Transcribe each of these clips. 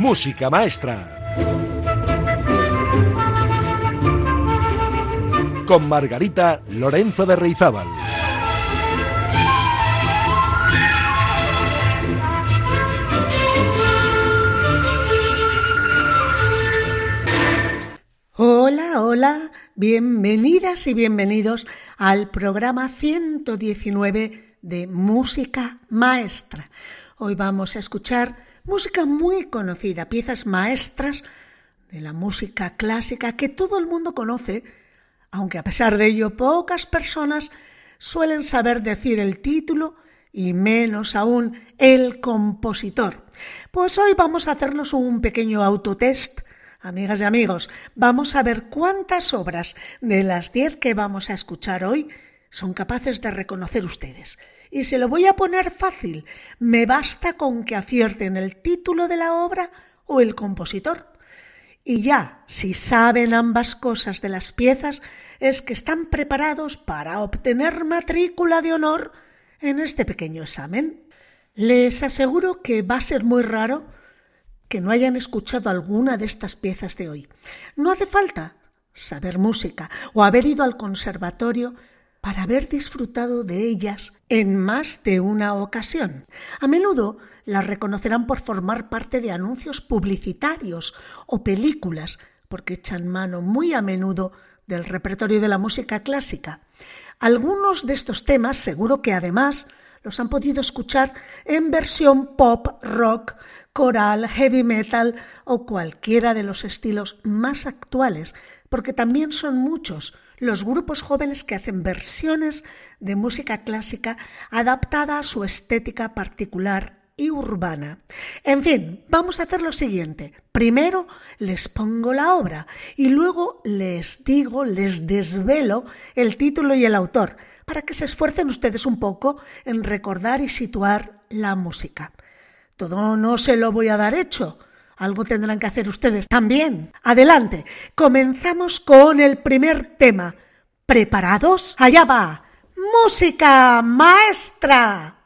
Música Maestra. Con Margarita Lorenzo de Reizábal. Hola, hola, bienvenidas y bienvenidos al programa 119 de Música Maestra. Hoy vamos a escuchar música muy conocida, piezas maestras de la música clásica que todo el mundo conoce, aunque a pesar de ello pocas personas suelen saber decir el título y menos aún el compositor. Pues hoy vamos a hacernos un pequeño autotest Amigas y amigos, vamos a ver cuántas obras de las diez que vamos a escuchar hoy son capaces de reconocer ustedes. Y se lo voy a poner fácil. Me basta con que acierten el título de la obra o el compositor. Y ya, si saben ambas cosas de las piezas, es que están preparados para obtener matrícula de honor en este pequeño examen. Les aseguro que va a ser muy raro que no hayan escuchado alguna de estas piezas de hoy. No hace falta saber música o haber ido al conservatorio para haber disfrutado de ellas en más de una ocasión. A menudo las reconocerán por formar parte de anuncios publicitarios o películas, porque echan mano muy a menudo del repertorio de la música clásica. Algunos de estos temas seguro que además los han podido escuchar en versión pop, rock, coral, heavy metal o cualquiera de los estilos más actuales, porque también son muchos los grupos jóvenes que hacen versiones de música clásica adaptada a su estética particular y urbana. En fin, vamos a hacer lo siguiente. Primero les pongo la obra y luego les digo, les desvelo el título y el autor, para que se esfuercen ustedes un poco en recordar y situar la música. Todo no se lo voy a dar hecho. Algo tendrán que hacer ustedes también. Adelante. Comenzamos con el primer tema. ¿Preparados? Allá va. Música maestra.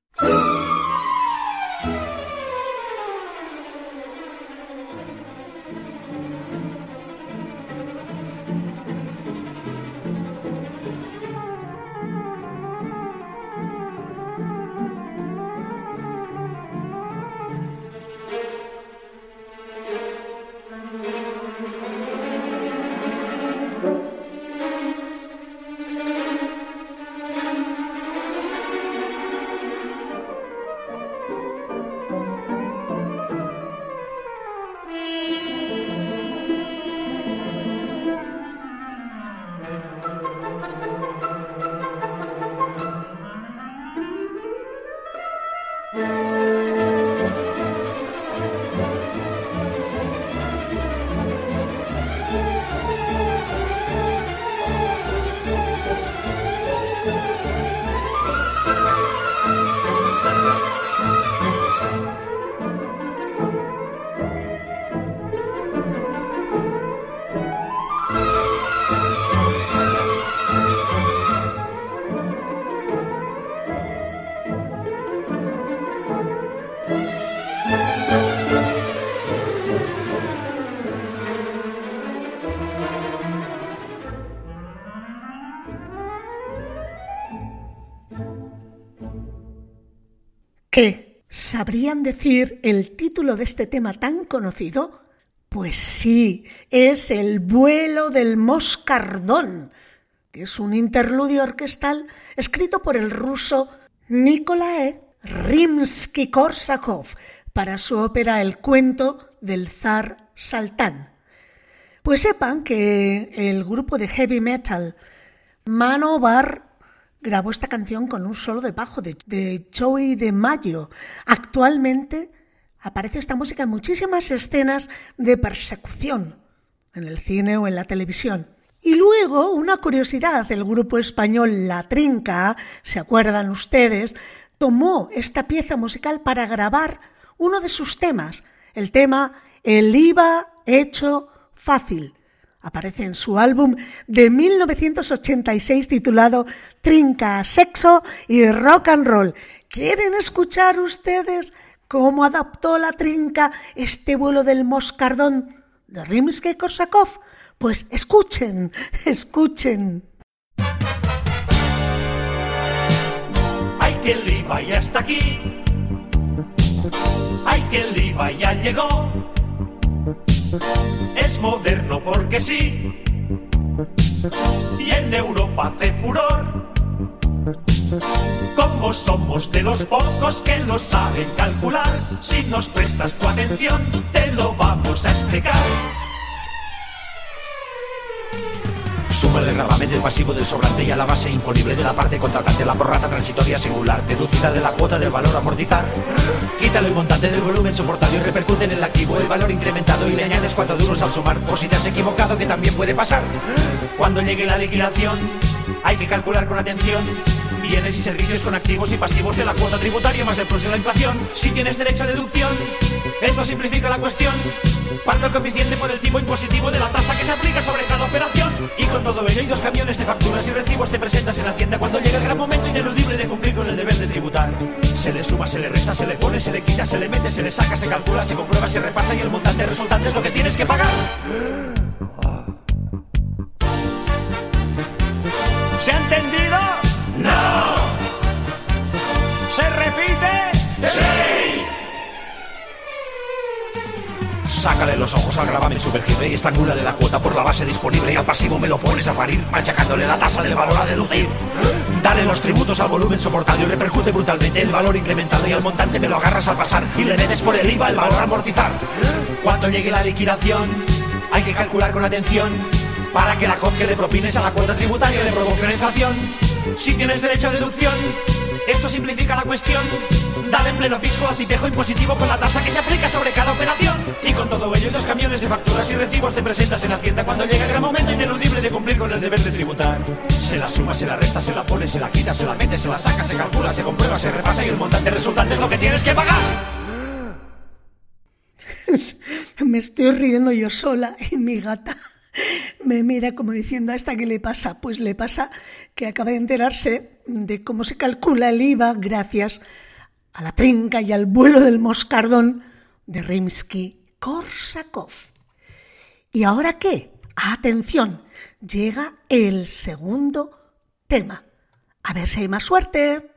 ¿Sabrían decir el título de este tema tan conocido? Pues sí, es El vuelo del moscardón, que es un interludio orquestal escrito por el ruso Nikolai Rimsky-Korsakov para su ópera El cuento del zar Saltán. Pues sepan que el grupo de heavy metal Manobar grabó esta canción con un solo de bajo de, de Joey de Mayo. Actualmente aparece esta música en muchísimas escenas de persecución, en el cine o en la televisión. Y luego, una curiosidad, el grupo español La Trinca, ¿se acuerdan ustedes? Tomó esta pieza musical para grabar uno de sus temas, el tema El IVA hecho fácil Aparece en su álbum de 1986 titulado Trinca, Sexo y Rock and Roll. ¿Quieren escuchar ustedes cómo adaptó la trinca este vuelo del moscardón de Rimsky-Korsakov? Pues escuchen, escuchen. Ay, que el IVA ya está aquí. Ay, que ya llegó. Es moderno porque sí. Y en Europa hace furor. Como somos de los pocos que lo saben calcular, si nos prestas tu atención, te lo vamos a explicar. Suma el gravamen del pasivo del sobrante y a la base imponible de la parte contratante la prorrata transitoria singular, deducida de la cuota del valor amortizar. Quítale el montante del volumen soportado y repercute en el activo el valor incrementado y le añades cuatro duros al sumar, por si te has equivocado que también puede pasar. Cuando llegue la liquidación, hay que calcular con atención bienes y servicios con activos y pasivos de la cuota tributaria más el plus de la inflación. Si tienes derecho a deducción, esto simplifica la cuestión. Cuánto el coeficiente por el tipo impositivo de la tasa que se aplica sobre cada operación. Y con todo ello y dos camiones de facturas y recibos te presentas en Hacienda cuando llega el gran momento ineludible de cumplir con el deber de tributar. Se le suma, se le resta, se le pone, se le quita, se le mete, se le saca, se calcula, se comprueba, se repasa y el montante resultante es lo que tienes que pagar. ¿Se ha entendido? ¡No! ¿Se repite? ¡Sí! Sácale los ojos al gravamen supergible y estrangúlale la cuota por la base disponible y al pasivo me lo pones a parir, machacándole la tasa del valor a deducir. Dale los tributos al volumen soportado y repercute brutalmente el valor incrementado y al montante me lo agarras al pasar y le metes por el IVA el valor a amortizar. Cuando llegue la liquidación, hay que calcular con atención para que la COP que le propines a la cuota tributaria le provoque una inflación. Si tienes derecho a deducción, esto simplifica la cuestión. Dale en pleno fisco a tipejo impositivo con la tasa que se aplica sobre cada operación. Y con todo ello los camiones de facturas y recibos te presentas en Hacienda cuando llega el gran momento ineludible de cumplir con el deber de tributar. Se la suma, se la resta, se la pone, se la quita, se la mete, se la saca, se calcula, se comprueba, se repasa y el montante resultante es lo que tienes que pagar. Me estoy riendo yo sola y mi gata me mira como diciendo, ¿a esta qué le pasa? Pues le pasa que acaba de enterarse de cómo se calcula el IVA gracias a la trinca y al vuelo del moscardón de Rimsky-Korsakov. ¿Y ahora qué? Atención, llega el segundo tema. A ver si hay más suerte.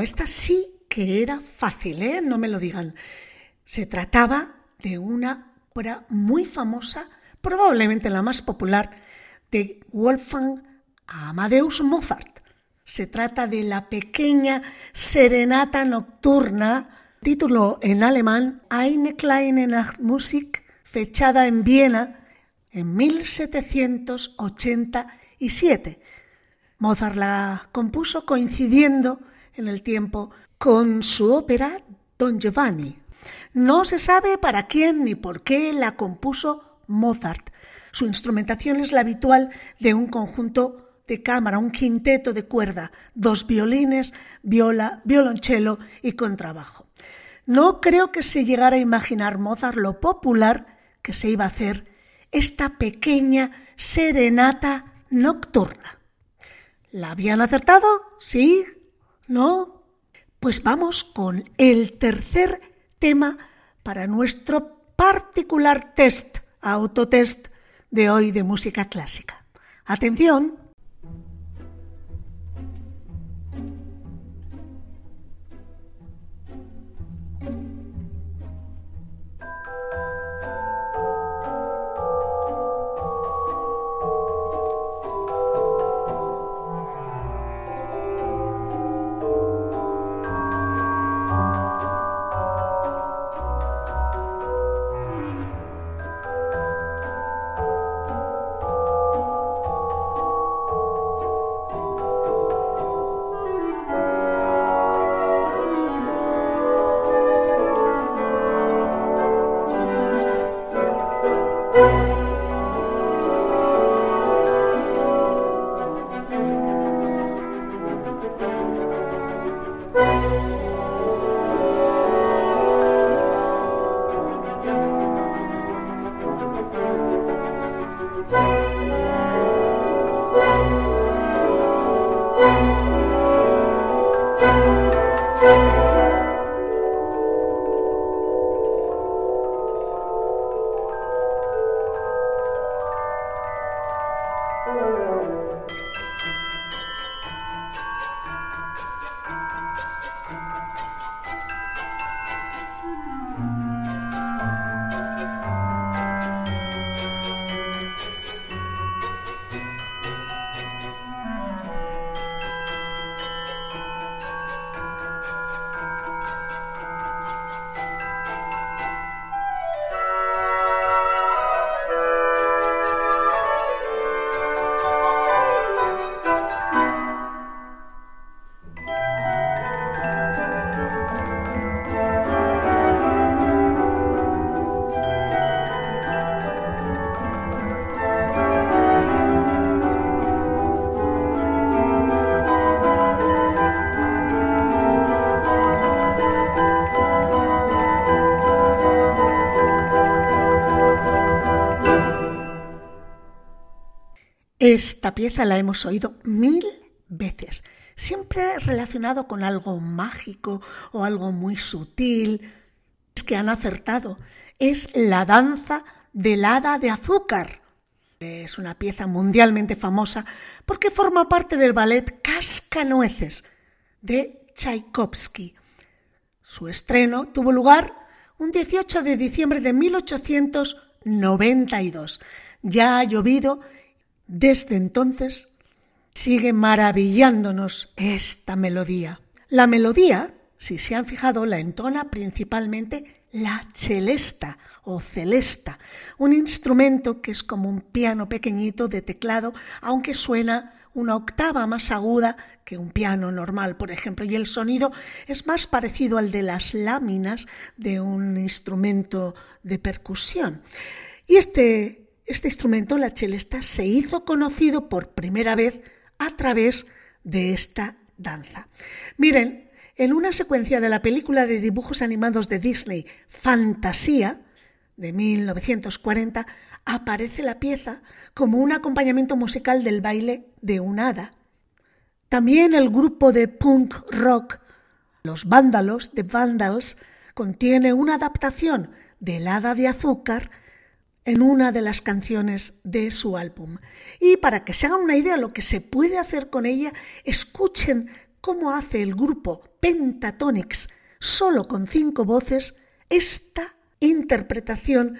Esta sí que era fácil, ¿eh? No me lo digan. Se trataba de una obra muy famosa, probablemente la más popular, de Wolfgang Amadeus Mozart. Se trata de la pequeña serenata nocturna, título en alemán Eine kleine Nachtmusik, fechada en Viena en 1787. Mozart la compuso coincidiendo en el tiempo con su ópera Don Giovanni. No se sabe para quién ni por qué la compuso Mozart. Su instrumentación es la habitual de un conjunto de cámara, un quinteto de cuerda, dos violines, viola, violonchelo y contrabajo. No creo que se llegara a imaginar Mozart lo popular que se iba a hacer esta pequeña serenata nocturna. ¿La habían acertado? Sí, ¿No? Pues vamos con el tercer tema para nuestro particular test, autotest de hoy de música clásica. Atención. Esta pieza la hemos oído mil veces, siempre relacionado con algo mágico o algo muy sutil. Es que han acertado. Es la danza del hada de azúcar. Es una pieza mundialmente famosa porque forma parte del ballet Cascanueces de Tchaikovsky. Su estreno tuvo lugar un 18 de diciembre de 1892. Ya ha llovido desde entonces sigue maravillándonos esta melodía. La melodía, si se han fijado, la entona principalmente la celesta o celesta, un instrumento que es como un piano pequeñito de teclado, aunque suena una octava más aguda que un piano normal, por ejemplo, y el sonido es más parecido al de las láminas de un instrumento de percusión. Y este Este instrumento, la chelesta, se hizo conocido por primera vez a través de esta danza. Miren, en una secuencia de la película de dibujos animados de Disney, Fantasía, de 1940, aparece la pieza como un acompañamiento musical del baile de un hada. También el grupo de punk rock Los Vándalos de Vandals contiene una adaptación del hada de azúcar en una de las canciones de su álbum. Y para que se hagan una idea de lo que se puede hacer con ella, escuchen cómo hace el grupo Pentatonix, solo con cinco voces, esta interpretación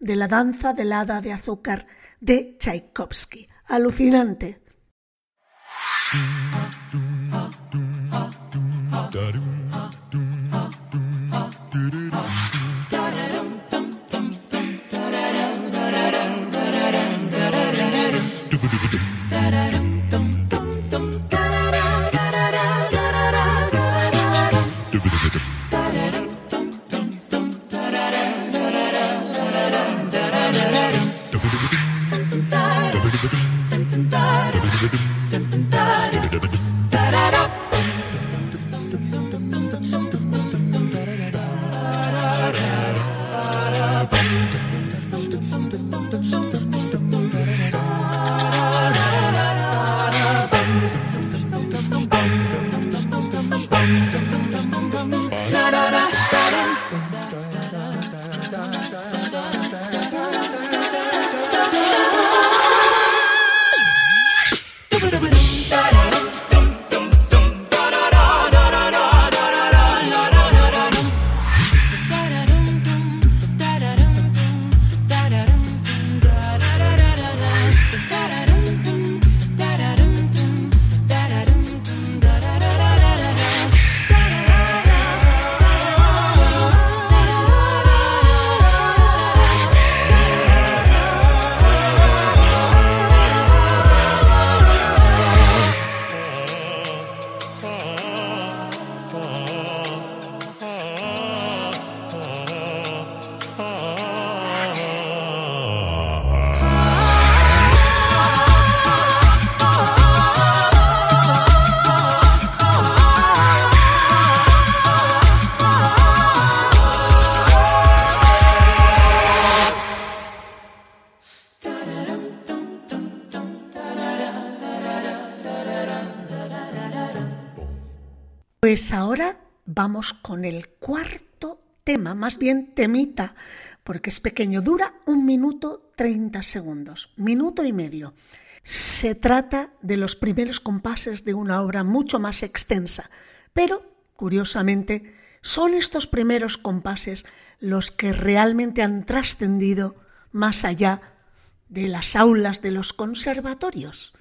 de la danza del hada de azúcar de Tchaikovsky. Alucinante. Pues ahora vamos con el cuarto tema, más bien temita, porque es pequeño, dura un minuto treinta segundos, minuto y medio. Se trata de los primeros compases de una obra mucho más extensa, pero, curiosamente, son estos primeros compases los que realmente han trascendido más allá de las aulas de los conservatorios.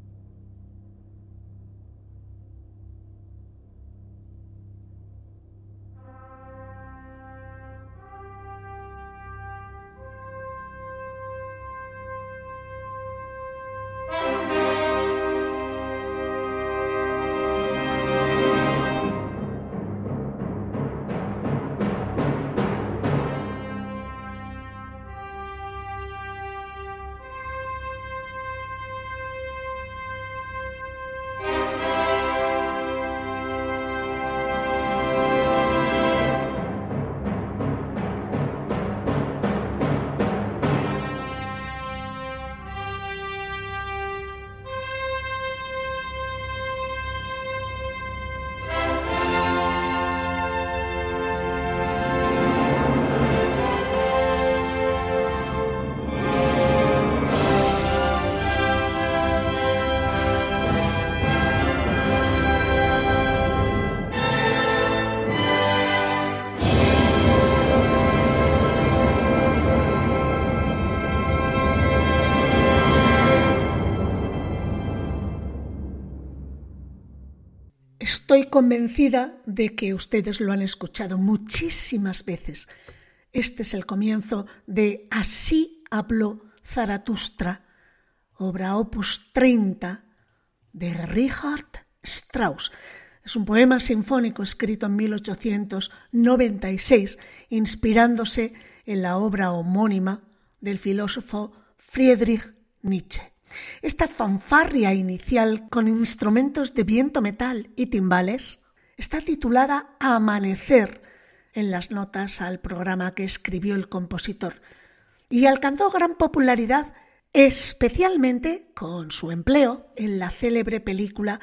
Estoy convencida de que ustedes lo han escuchado muchísimas veces. Este es el comienzo de Así habló Zaratustra, obra opus 30 de Richard Strauss. Es un poema sinfónico escrito en 1896, inspirándose en la obra homónima del filósofo Friedrich Nietzsche. Esta fanfarria inicial con instrumentos de viento metal y timbales está titulada Amanecer en las notas al programa que escribió el compositor y alcanzó gran popularidad especialmente con su empleo en la célebre película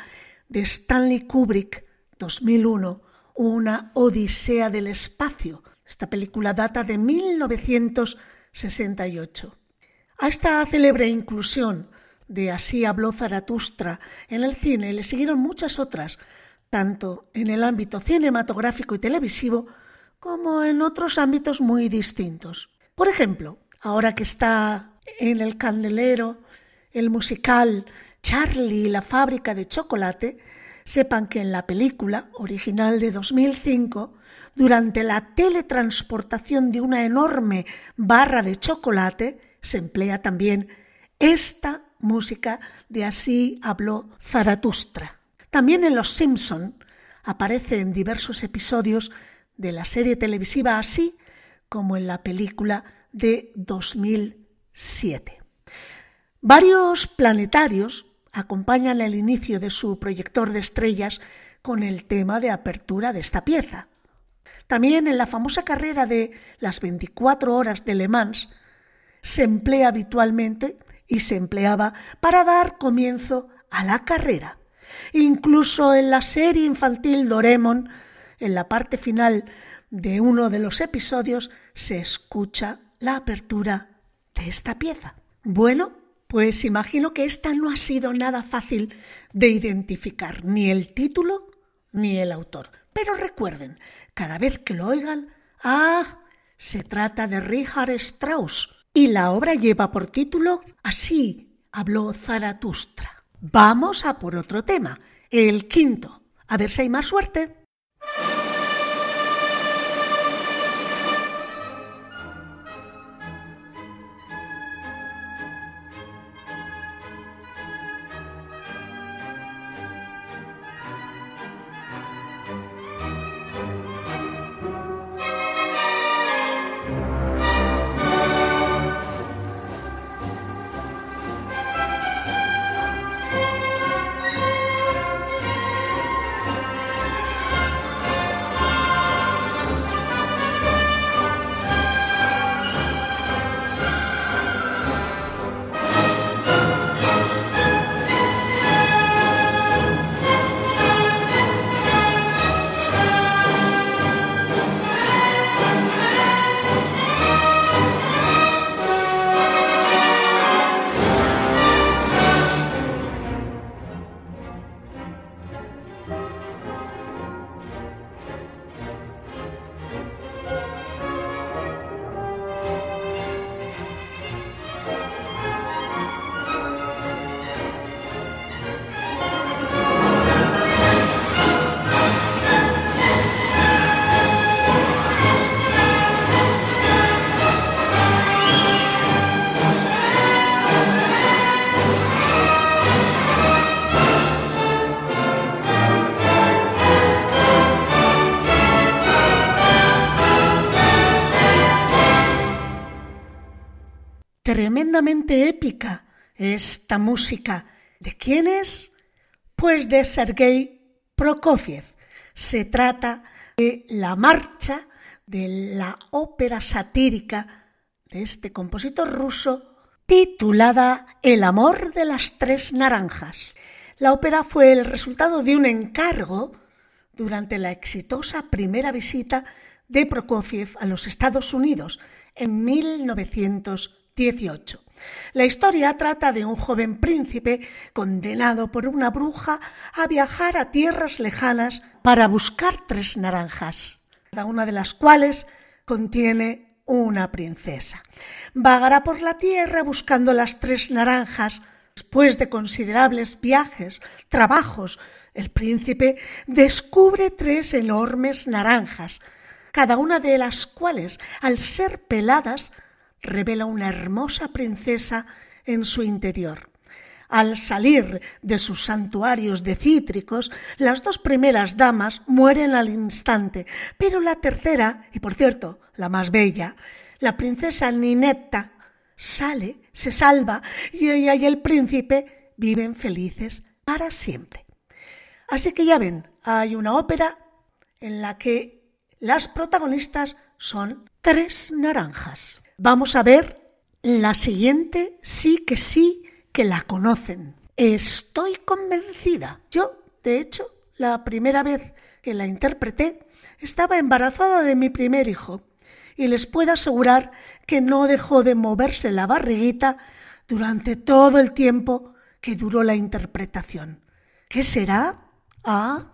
de Stanley Kubrick 2001, Una Odisea del Espacio. Esta película data de 1968. A esta célebre inclusión de Así habló Zaratustra en el cine le siguieron muchas otras, tanto en el ámbito cinematográfico y televisivo como en otros ámbitos muy distintos. Por ejemplo, ahora que está en el candelero el musical Charlie y la fábrica de chocolate, sepan que en la película original de 2005, durante la teletransportación de una enorme barra de chocolate, se emplea también esta música de Así habló Zaratustra. También en Los Simpson aparece en diversos episodios de la serie televisiva Así como en la película de 2007. Varios planetarios acompañan el inicio de su proyector de estrellas con el tema de apertura de esta pieza. También en la famosa carrera de las 24 horas de Le Mans se emplea habitualmente y se empleaba para dar comienzo a la carrera. Incluso en la serie infantil Doraemon, en la parte final de uno de los episodios, se escucha la apertura de esta pieza. Bueno, pues imagino que esta no ha sido nada fácil de identificar, ni el título ni el autor. Pero recuerden, cada vez que lo oigan, ah, se trata de Richard Strauss, y la obra lleva por título Así habló Zaratustra. Vamos a por otro tema, el quinto. A ver si hay más suerte. Épica esta música. ¿De quién es? Pues de Sergei Prokofiev. Se trata de la marcha de la ópera satírica de este compositor ruso titulada El amor de las tres naranjas. La ópera fue el resultado de un encargo durante la exitosa primera visita de Prokofiev a los Estados Unidos en 1900 18. La historia trata de un joven príncipe condenado por una bruja a viajar a tierras lejanas para buscar tres naranjas, cada una de las cuales contiene una princesa. Vagará por la tierra buscando las tres naranjas. Después de considerables viajes, trabajos, el príncipe descubre tres enormes naranjas, cada una de las cuales, al ser peladas, revela una hermosa princesa en su interior. Al salir de sus santuarios de cítricos, las dos primeras damas mueren al instante, pero la tercera, y por cierto, la más bella, la princesa Ninetta, sale, se salva y ella y el príncipe viven felices para siempre. Así que ya ven, hay una ópera en la que las protagonistas son tres naranjas. Vamos a ver la siguiente, sí que sí que la conocen. Estoy convencida. Yo, de hecho, la primera vez que la interpreté, estaba embarazada de mi primer hijo y les puedo asegurar que no dejó de moverse la barriguita durante todo el tiempo que duró la interpretación. ¿Qué será? Ah.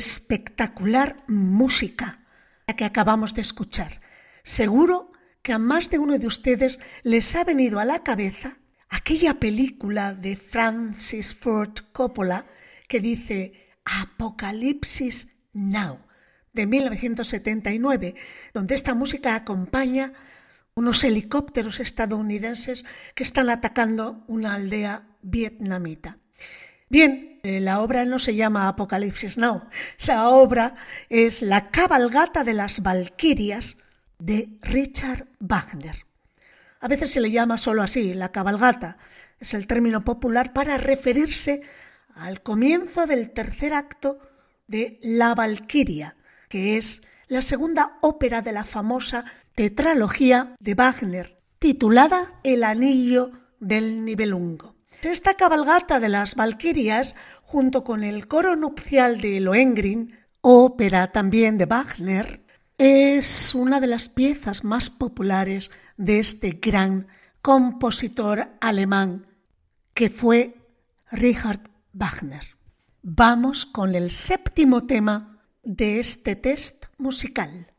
Espectacular música la que acabamos de escuchar. Seguro que a más de uno de ustedes les ha venido a la cabeza aquella película de Francis Ford Coppola que dice Apocalipsis Now de 1979, donde esta música acompaña unos helicópteros estadounidenses que están atacando una aldea vietnamita. Bien, eh, la obra no se llama Apocalipsis Now, la obra es La cabalgata de las Valquirias de Richard Wagner. A veces se le llama solo así, la cabalgata, es el término popular para referirse al comienzo del tercer acto de La Valquiria, que es la segunda ópera de la famosa tetralogía de Wagner, titulada El Anillo del Nibelungo. Esta cabalgata de las Valquirias, junto con el coro nupcial de Lohengrin, ópera también de Wagner, es una de las piezas más populares de este gran compositor alemán que fue Richard Wagner. Vamos con el séptimo tema de este test musical.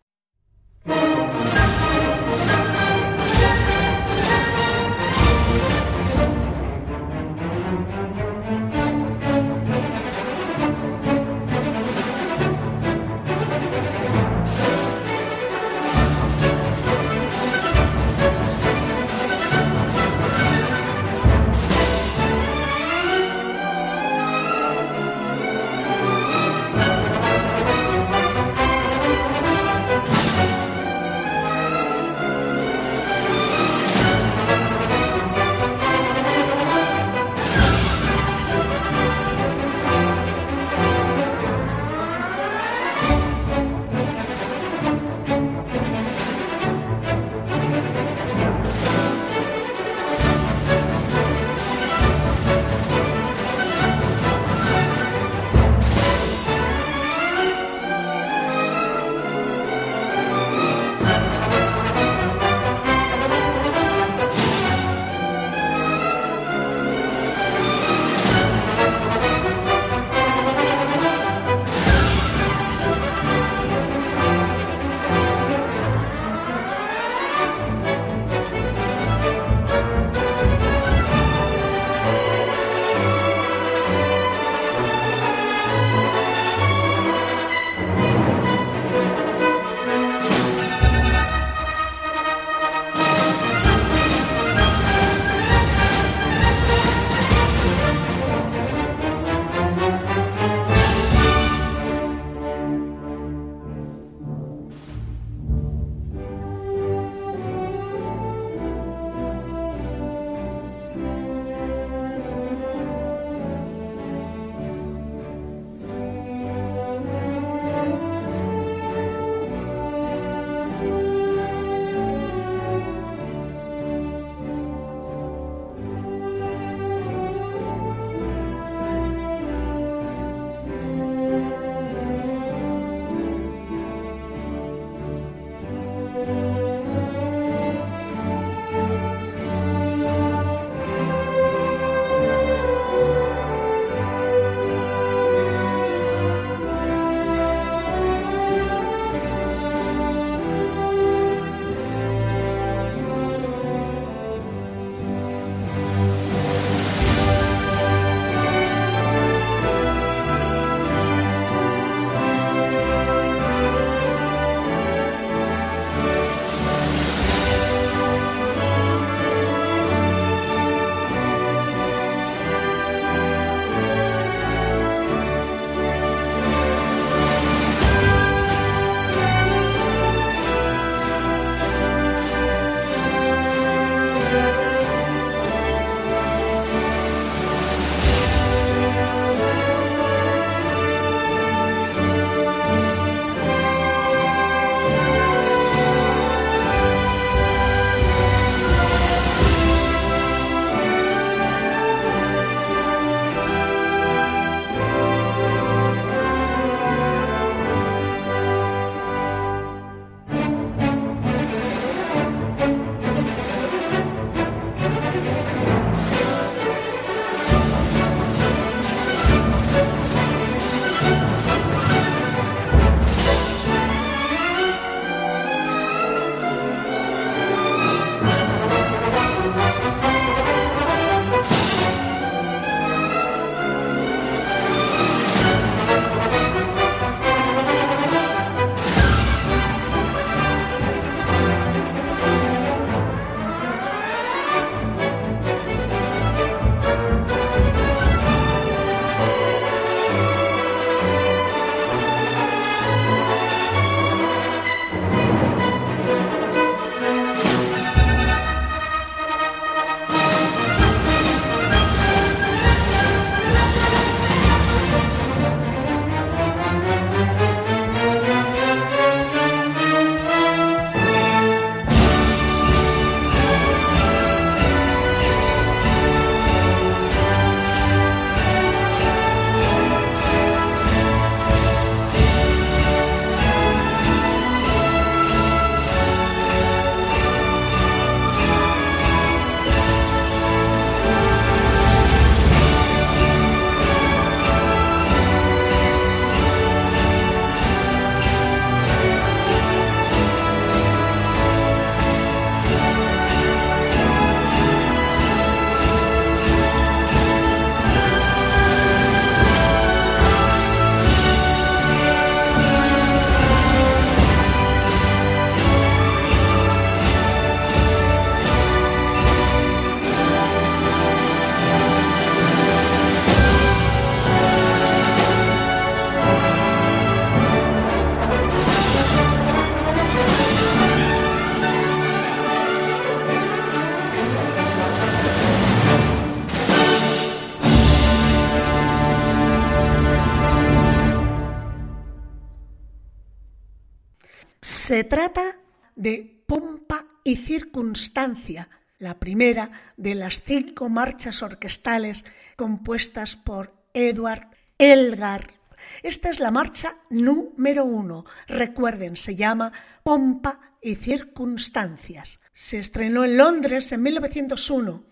La primera de las cinco marchas orquestales compuestas por Edward Elgar. Esta es la marcha número uno. Recuerden, se llama Pompa y Circunstancias. Se estrenó en Londres en 1901.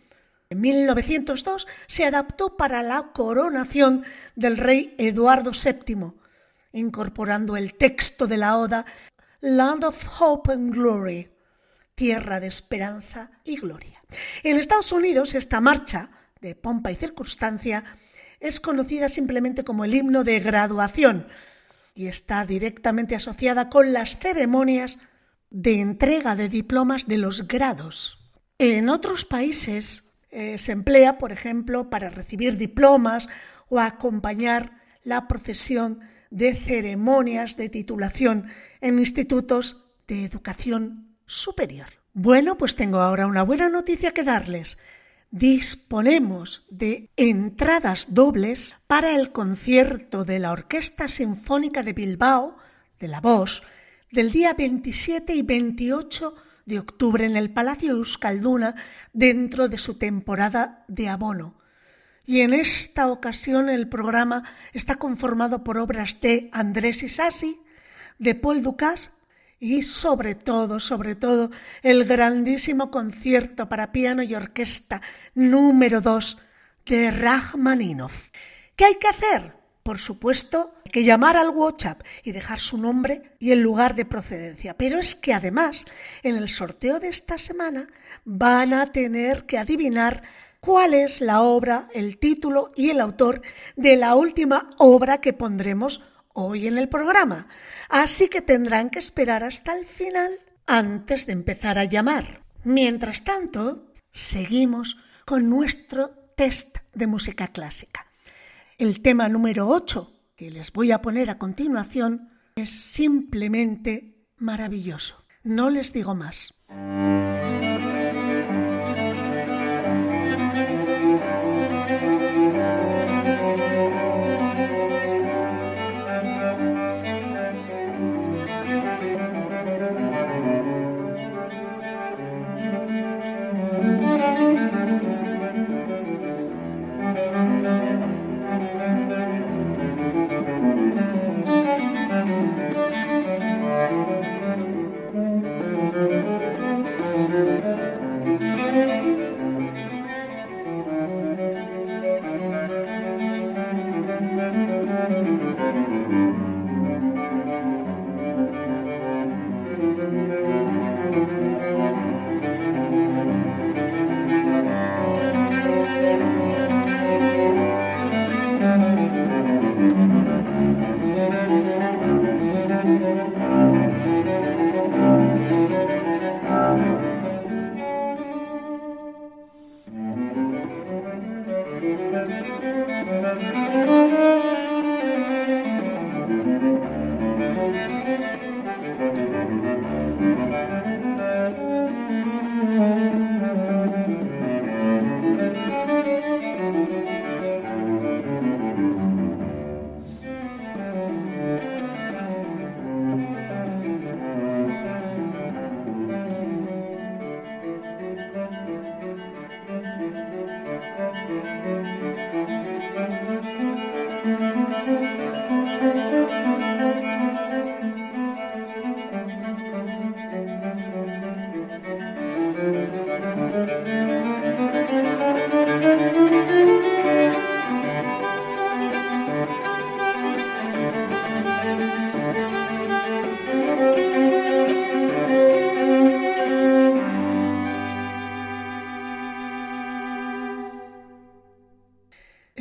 En 1902 se adaptó para la coronación del rey Eduardo VII, incorporando el texto de la oda Land of Hope and Glory, tierra de esperanza y gloria. En Estados Unidos esta marcha de pompa y circunstancia es conocida simplemente como el himno de graduación y está directamente asociada con las ceremonias de entrega de diplomas de los grados. En otros países eh, se emplea, por ejemplo, para recibir diplomas o acompañar la procesión de ceremonias de titulación en institutos de educación superior. Bueno, pues tengo ahora una buena noticia que darles. Disponemos de entradas dobles para el concierto de la Orquesta Sinfónica de Bilbao, de la Bosch, del día 27 y 28 de octubre en el Palacio Euskalduna dentro de su temporada de abono. Y en esta ocasión el programa está conformado por obras de Andrés Isasi, de Paul Dukas y sobre todo, sobre todo, el grandísimo concierto para piano y orquesta número 2 de Rachmaninoff. ¿Qué hay que hacer? Por supuesto, hay que llamar al WhatsApp y dejar su nombre y el lugar de procedencia. Pero es que además, en el sorteo de esta semana van a tener que adivinar cuál es la obra, el título y el autor de la última obra que pondremos hoy en el programa. Así que tendrán que esperar hasta el final antes de empezar a llamar. Mientras tanto, seguimos con nuestro test de música clásica. El tema número 8 que les voy a poner a continuación es simplemente maravilloso. No les digo más.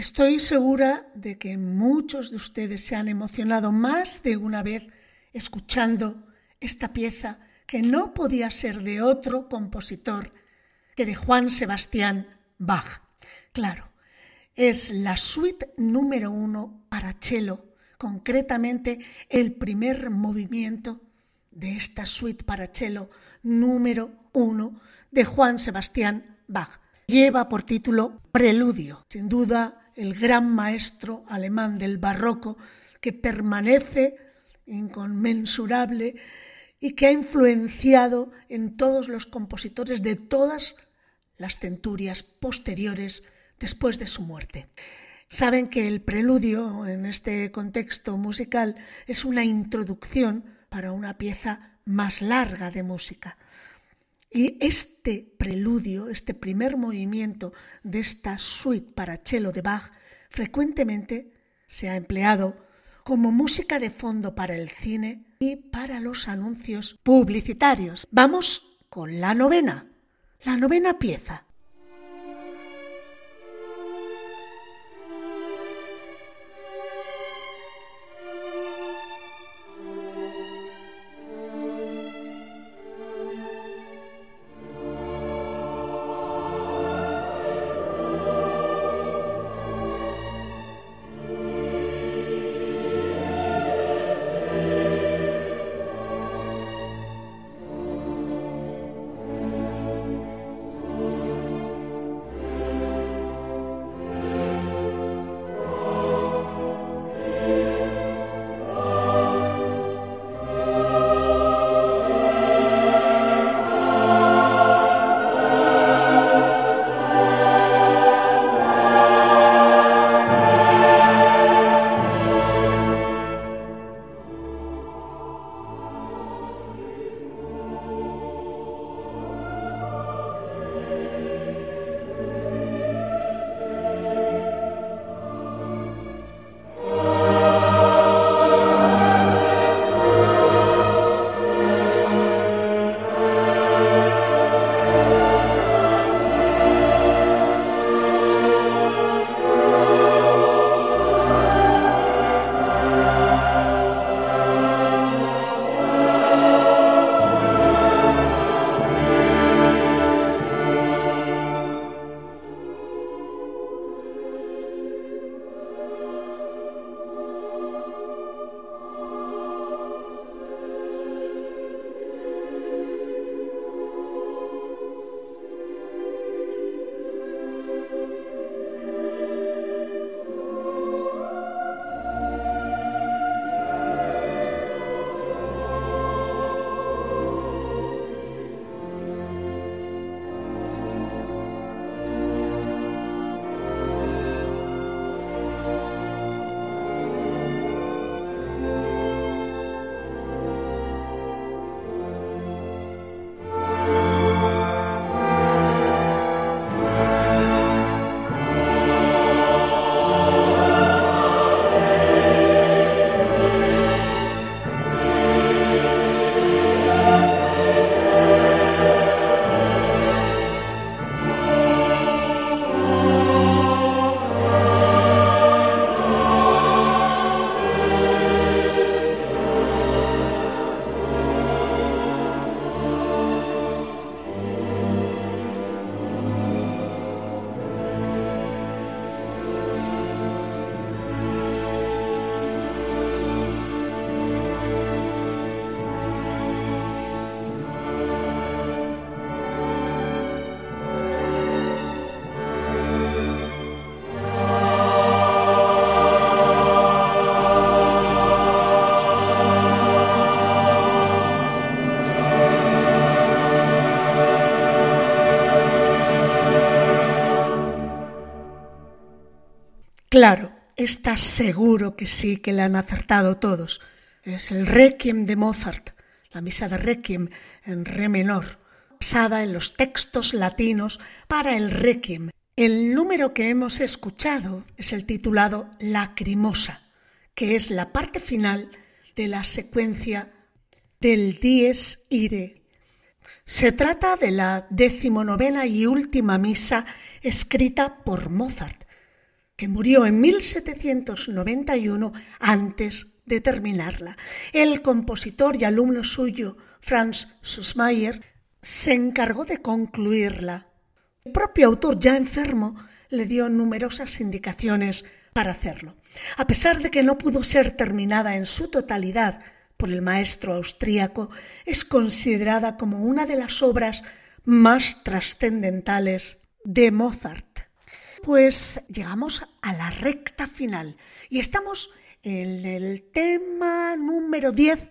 Estoy segura de que muchos de ustedes se han emocionado más de una vez escuchando esta pieza que no podía ser de otro compositor que de Juan Sebastián Bach. Claro, es la suite número uno para cello, concretamente el primer movimiento de esta suite para cello número uno de Juan Sebastián Bach. Lleva por título Preludio. Sin duda, el gran maestro alemán del barroco que permanece inconmensurable y que ha influenciado en todos los compositores de todas las centurias posteriores después de su muerte. Saben que el preludio en este contexto musical es una introducción para una pieza más larga de música. Y este preludio, este primer movimiento de esta suite para cello de Bach, frecuentemente se ha empleado como música de fondo para el cine y para los anuncios publicitarios. Vamos con la novena, la novena pieza. Claro, está seguro que sí, que le han acertado todos. Es el Requiem de Mozart, la misa de Requiem en re menor, basada en los textos latinos para el Requiem. El número que hemos escuchado es el titulado Lacrimosa, que es la parte final de la secuencia del Dies Irae. Se trata de la decimonovena y última misa escrita por Mozart que murió en 1791 antes de terminarla. El compositor y alumno suyo, Franz Sussmayer, se encargó de concluirla. El propio autor, ya enfermo, le dio numerosas indicaciones para hacerlo. A pesar de que no pudo ser terminada en su totalidad por el maestro austríaco, es considerada como una de las obras más trascendentales de Mozart. Pues llegamos a la recta final y estamos en el tema número 10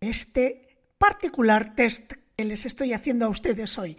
de este particular test que les estoy haciendo a ustedes hoy.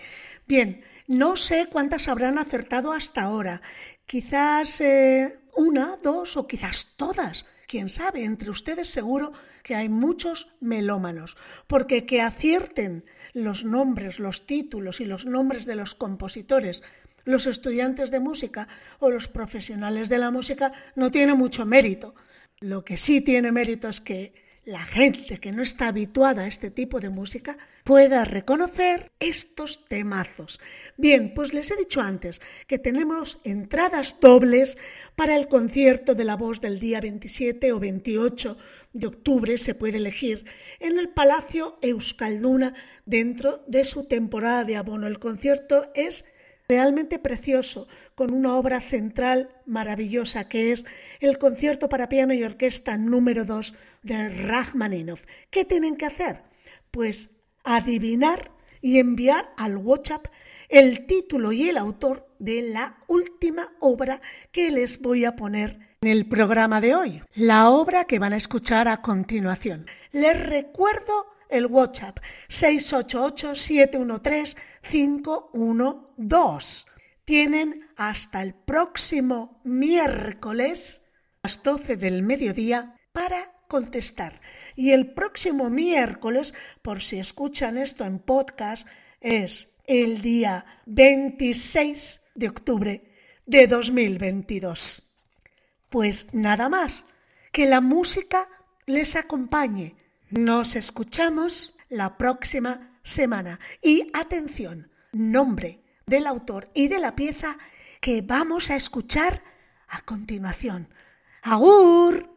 Bien, no sé cuántas habrán acertado hasta ahora. Quizás eh, una, dos o quizás todas. Quién sabe, entre ustedes seguro que hay muchos melómanos, porque que acierten los nombres, los títulos y los nombres de los compositores, los estudiantes de música o los profesionales de la música no tiene mucho mérito. Lo que sí tiene mérito es que la gente que no está habituada a este tipo de música pueda reconocer estos temazos. Bien, pues les he dicho antes que tenemos entradas dobles para el concierto de la voz del día 27 o 28 de octubre, se puede elegir, en el Palacio Euskalduna dentro de su temporada de abono. El concierto es realmente precioso, con una obra central maravillosa que es el concierto para piano y orquesta número 2 de Rachmaninoff. ¿Qué tienen que hacer? Pues adivinar y enviar al WhatsApp el título y el autor de la última obra que les voy a poner en el programa de hoy, la obra que van a escuchar a continuación. Les recuerdo el WhatsApp 688-713-512. Tienen hasta el próximo miércoles a las 12 del mediodía para contestar. Y el próximo miércoles, por si escuchan esto en podcast, es el día 26 de octubre de 2022. Pues nada más, que la música les acompañe. Nos escuchamos la próxima semana. Y atención, nombre del autor y de la pieza que vamos a escuchar a continuación. ¡Agur!